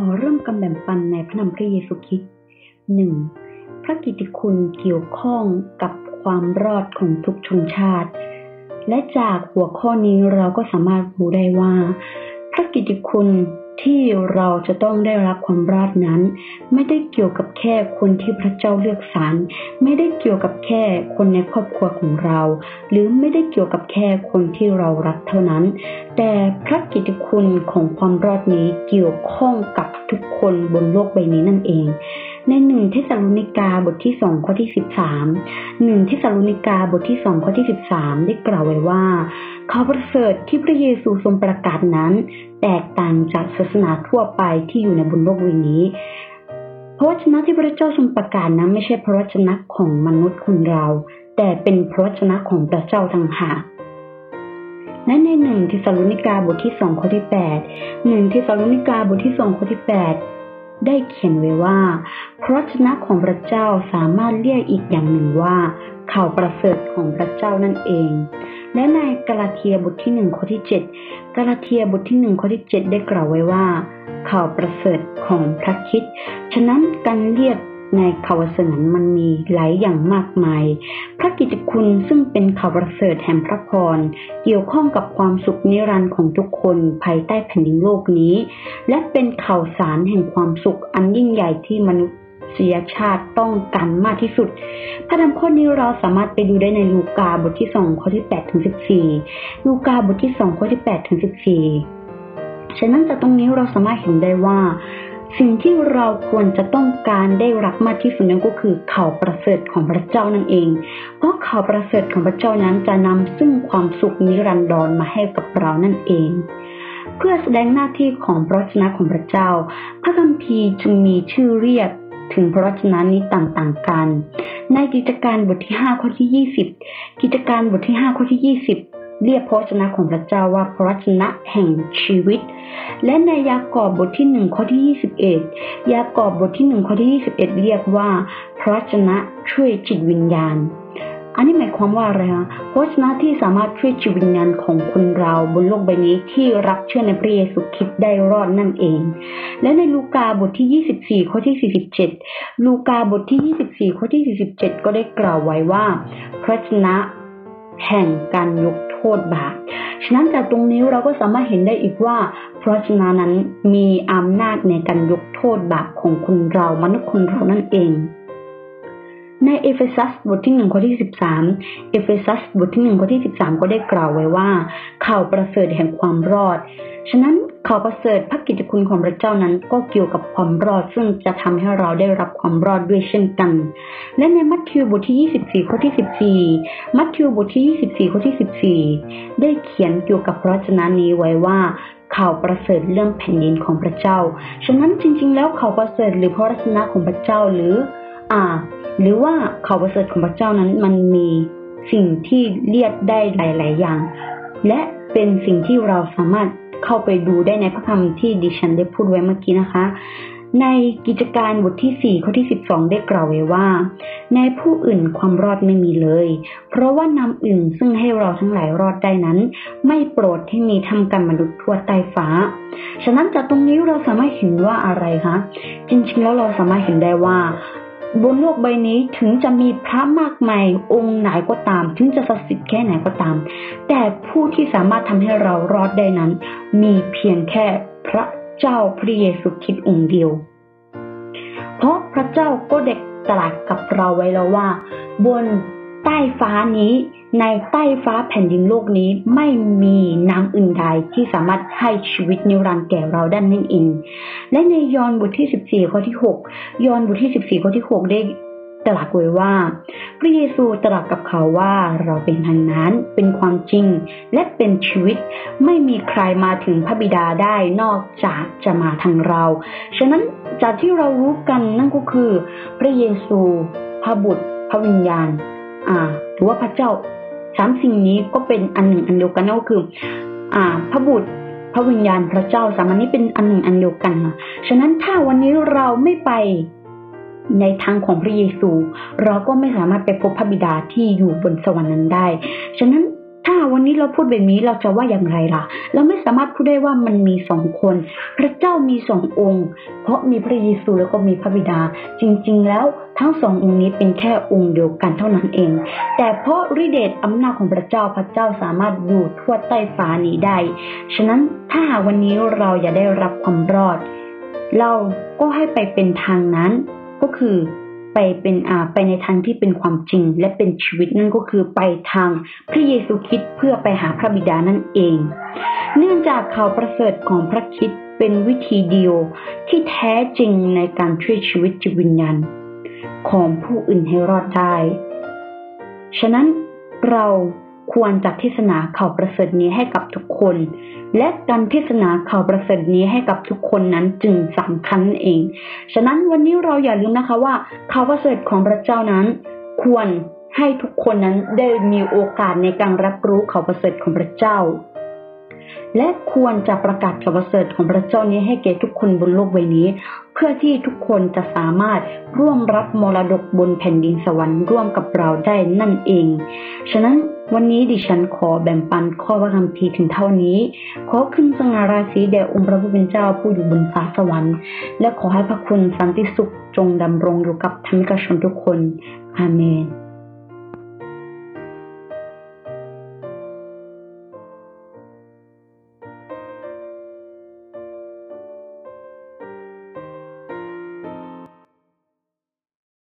อเริ่มกำแบ่งปันในพระนามพระเยซูคริสต์หนึ่งพระกิตติคุณเกี่ยวข้องกับความรอดของทุกชนชาติ และจากหัวข้อนี้เราก็สามารถรู้ได้ว่า พระกิตติคุณ ที่เราจะต้องได้รับความรอดนั้น ไม่ได้เกี่ยวกับแค่คนที่พระเจ้าเลือกสรรไม่ได้เกี่ยวกับแค่คนในครอบครัวของเรา หรือไม่ได้เกี่ยวกับแค่คนที่เรารักเท่านั้น แต่พระกิตติคุณของความรอดนี้เกี่ยวข้องกับทุกคนบนโลกใบนี้นั่นเอง ในหนึ่งเทสาลุนิกาบทที่สองข้อที่สิบสามหนึ่งเทสาลุนิกาบทที่สองข้อที่สิบสามได้กล่าวไว้ว่าาวประเสริฐที่พระเยซูทรงประกาศนั้น แตกต่างจากศาสนาทั่วไปที่อยู่ในบนโลกวินี้พระวจนะที่พระเจ้าทรงประกาศนั้นไม่ใช่พระวจนะของมนุษย์คนเรา แต่เป็นพระวจนะของพระเจ้าทางหากและในหนึ่งทิสาลุนิกาบทที่สองข้อที่แปดหนึ่งทิสาลุนิกาบทที่สองข้อที่แปดได้เขียนไว้ว่า พระวจนะของพระเจ้าสามารถเรียกอีกอย่างหนึ่งว่า ข่าวประเสริฐของพระเจ้านั่นเอง และในกาลาเทียบทที่หนึ่งข้อที่เจ็ดกาลาเทียบทที่หนึ่งข้อที่เจ็ดได้กล่าวไว้ว่า ข่าวประเสริฐของพระคิดฉะนั้นการเรียกในข่าวเสนั้นมันมีหลายอย่างมากมาย พระกิตติคุณซึ่งเป็นข่าวประเสริฐแห่งพระพร เกี่ยวข้องกับความสุขนิรันดร์ของทุกคนภายใต้แผ่นดินโลกนี้ และเป็นข่าวสารแห่งความสุขอันยิ่งใหญ่ที่มนุษย์ เสียชาติต้องการมากที่สุด พระธรรมข้อนี้เราสามารถไปดูได้ในลูกาบทที่สองข้อที่แปดถึงสิบสี่ลูกาบทที่สองข้อที่แปดถึงสิบสี่ฉะนั้นจากตรงนี้เราสามารถเห็นได้ว่า สิ่งที่เราควรจะต้องการได้รับมากที่สุดนั้นก็คือข่าวประเสริฐของพระเจ้านั่นเอง เพราะข่าวประเสริฐของพระเจ้านั้นจะนำซึ่งความสุขนิรันดรมาให้กับเรานั่นเองเพื่อแสดงหน้าที่ของพระชนะของพระเจ้า พระคัมภีร์จึงมีชื่อเรียก ถึงพระวจนะนี้ต่างๆกัน ในกิจการบทที่ 5 ข้อที่ 20 กิจการบทที่ 5 ข้อที่ 20 เรียกพระวจนะของพระเจ้าว่าพระวจนะแห่งชีวิต และในยากอบบทที่ 1 ข้อที่ 21 ยากอบบทที่ 1 ข้อที่ 21 เรียกว่าพระวจนะช่วยจิตวิญญาณ อันนี้หมายความว่าอะไรคะพระชนะที่สามารถช่วยจิตวิญญาณของคนเราบนโลกใบนี้ที่รับเชื่อในพระเยซูคริสต์ได้รอดนั่นเอง และในลูกาบทที่ 24 ข้อที่ 47 ลูกาบทที่ 24 ข้อที่ 47 ก็ได้กล่าวไว้ว่า พระวจนะแห่งการยกโทษบาปฉะนั้นจากตรงนี้เราก็สามารถเห็นได้อีกว่าพระวจนะนั้นมีอำนาจในการยกโทษบาปของคนเรามนุษย์คนเรานั่นเอง ในเอเฟซัสบทที่หนึ่งข้อที่สิบสามเอเฟซัสบทที่หนึ่งข้อที่สิบสามก็ได้กล่าวไว้ว่า ข่าวประเสริฐแห่งความรอด ฉะนั้นข่าวประเสริฐพระกิตติคุณของพระเจ้านั้นก็เกี่ยวกับความรอด ซึ่งจะทำให้เราได้รับความรอดด้วยเช่นกัน และในมัทธิวบทที่ยี่สิบสี่ข้อที่สิบสี่มัทธิวบทที่ยี่สิบสี่ข้อที่สิบสี่ได้เขียนเกี่ยวกับพระชนะนี้ไว้ว่าข่าวประเสริฐเรื่องแผ่นดินของพระเจ้า ฉะนั้นจริง ๆ แล้วข่าวประเสริฐหรือพระชนะของพระเจ้าหรือ อ่า หรือว่าข่าวประเสริฐของพระเจ้านั้นมันมีสิ่งที่เรียกได้หลาย ๆ อย่าง และเป็นสิ่งที่เราสามารถเข้าไปดูได้ในพระคำที่ดิฉันได้พูดไว้เมื่อกี้นะคะ ในกิจการบทที่ 4 ข้อที่ 12 ได้กล่าวไว้ว่า ในผู้อื่นความรอดไม่มีเลย เพราะว่านำอื่นซึ่งให้เราทั้งหลายรอดได้นั้น ไม่โปรดที่มีทำกันมนุษย์ทั่วใต้ฟ้า ฉะนั้นจากตรงนี้เราสามารถเห็นว่าอะไรคะ จริงๆแล้วเราสามารถเห็นได้ว่า บนโลกใบนี้ถึงจะมีพระมากมายองค์ไหนก็ตาม ถึงจะศักดิ์สิทธิ์แค่ไหนก็ตาม แต่ผู้ที่สามารถทำให้เรารอดได้นั้น มีเพียงแค่พระเจ้าพระเยซูคริสต์องค์เดียว เพราะพระเจ้าก็เด็กตรัสกับเราไว้แล้วว่า บน ใต้ฟ้านี้ ในใต้ฟ้าแผ่นดินโลกนี้ไม่มีน้ำอื่นใดที่สามารถให้ชีวิตนิรันดร์แก่เราได้นั่นเอง และในยอห์นบทที่ 14 ข้อที่ 6 ยอห์นบทที่ 14 ข้อที่ 6 ได้ตรัสไว้ว่าพระเยซูตรัสกับเขาว่าเราเป็นทางนั้นเป็นความจริงและเป็นชีวิต ไม่มีใครมาถึงพระบิดาได้นอกจากจะมาทางเรา ฉะนั้นจากที่เรารู้กันนั่นก็คือ พระเยซู พระบุตร พระวิญญาณ อ่าหรือว่าพระเจ้าสามสิ่งนี้ก็เป็นอันหนึ่งอันเดียวกันนั่นก็คือ อ่า พระบุตรพระวิญญาณพระเจ้าสามอันนี้เป็นอันหนึ่งอันเดียวกันค่ะฉะนั้นถ้าวันนี้เราไม่ไปในทางของพระเยซู เราก็ไม่สามารถไปพบพระบิดาที่อยู่บนสวรรค์นั้นได้ ฉะนั้น วันนี้เราพูดแบบนี้เราจะว่าอย่างไรล่ะ เราไม่สามารถพูดได้ว่ามันมีสองคน พระเจ้ามีสององค์ เพราะมีพระเยซูแล้วก็มีพระบิดา จริง ๆ แล้วทั้งสององค์นี้เป็นแค่องค์เดียวกันเท่านั้นเอง แต่เพราะฤทธิเดชอำนาจของพระเจ้าพระเจ้าสามารถอยู่ทั่วใต้ฟ้านี้ได้ ฉะนั้นถ้าหากวันนี้เราอยากได้รับความรอด เราก็ให้ไปเป็นทางนั้นก็คือ ไปเป็นอ่าไปในทางที่เป็นความจริงและเป็นชีวิตนั่นก็คือไปทางพระเยซูคริสต์เพื่อไปหาพระบิดานั่นเอง เนื่องจากข่าวประเสริฐของพระคิดเป็นวิธีเดียวที่แท้จริงในการช่วยชีวิตจิตวิญญาณของผู้อื่นให้รอดได้ฉะนั้นเรา ควรจะเทศนาข่าวประเสริฐนี้ให้กับทุกคน และการเทศนาข่าวประเสริฐนี้ให้กับทุกคนนั้นจึงสำคัญเอง ฉะนั้นวันนี้เราอย่าลืมนะคะว่าข่าวประเสริฐของพระเจ้านั้น ควรให้ทุกคนนั้นได้มีโอกาสในการรับรู้ข่าวประเสริฐของพระเจ้า และควรจะประกาศข่าวประเสริฐของพระเจ้านี้ให้แก่ทุกคนบนโลกใบนี้ เพื่อที่ทุกคนจะสามารถร่วมรับมรดกบนแผ่นดินสวรรค์ร่วมกับเราได้นั่นเอง ฉะนั้น วันนี้ดิฉันขอแบ่งปันข้อพระคัมภีร์ถึงเท่านี้ ขอขึ้นสง่าราศีแด่องค์พระผู้เป็นเจ้าผู้อยู่บนฟ้าสวรรค์ และขอให้พระคุณสันติสุขจงดำรงอยู่กับธรรมิกชนทุกคน อาเมน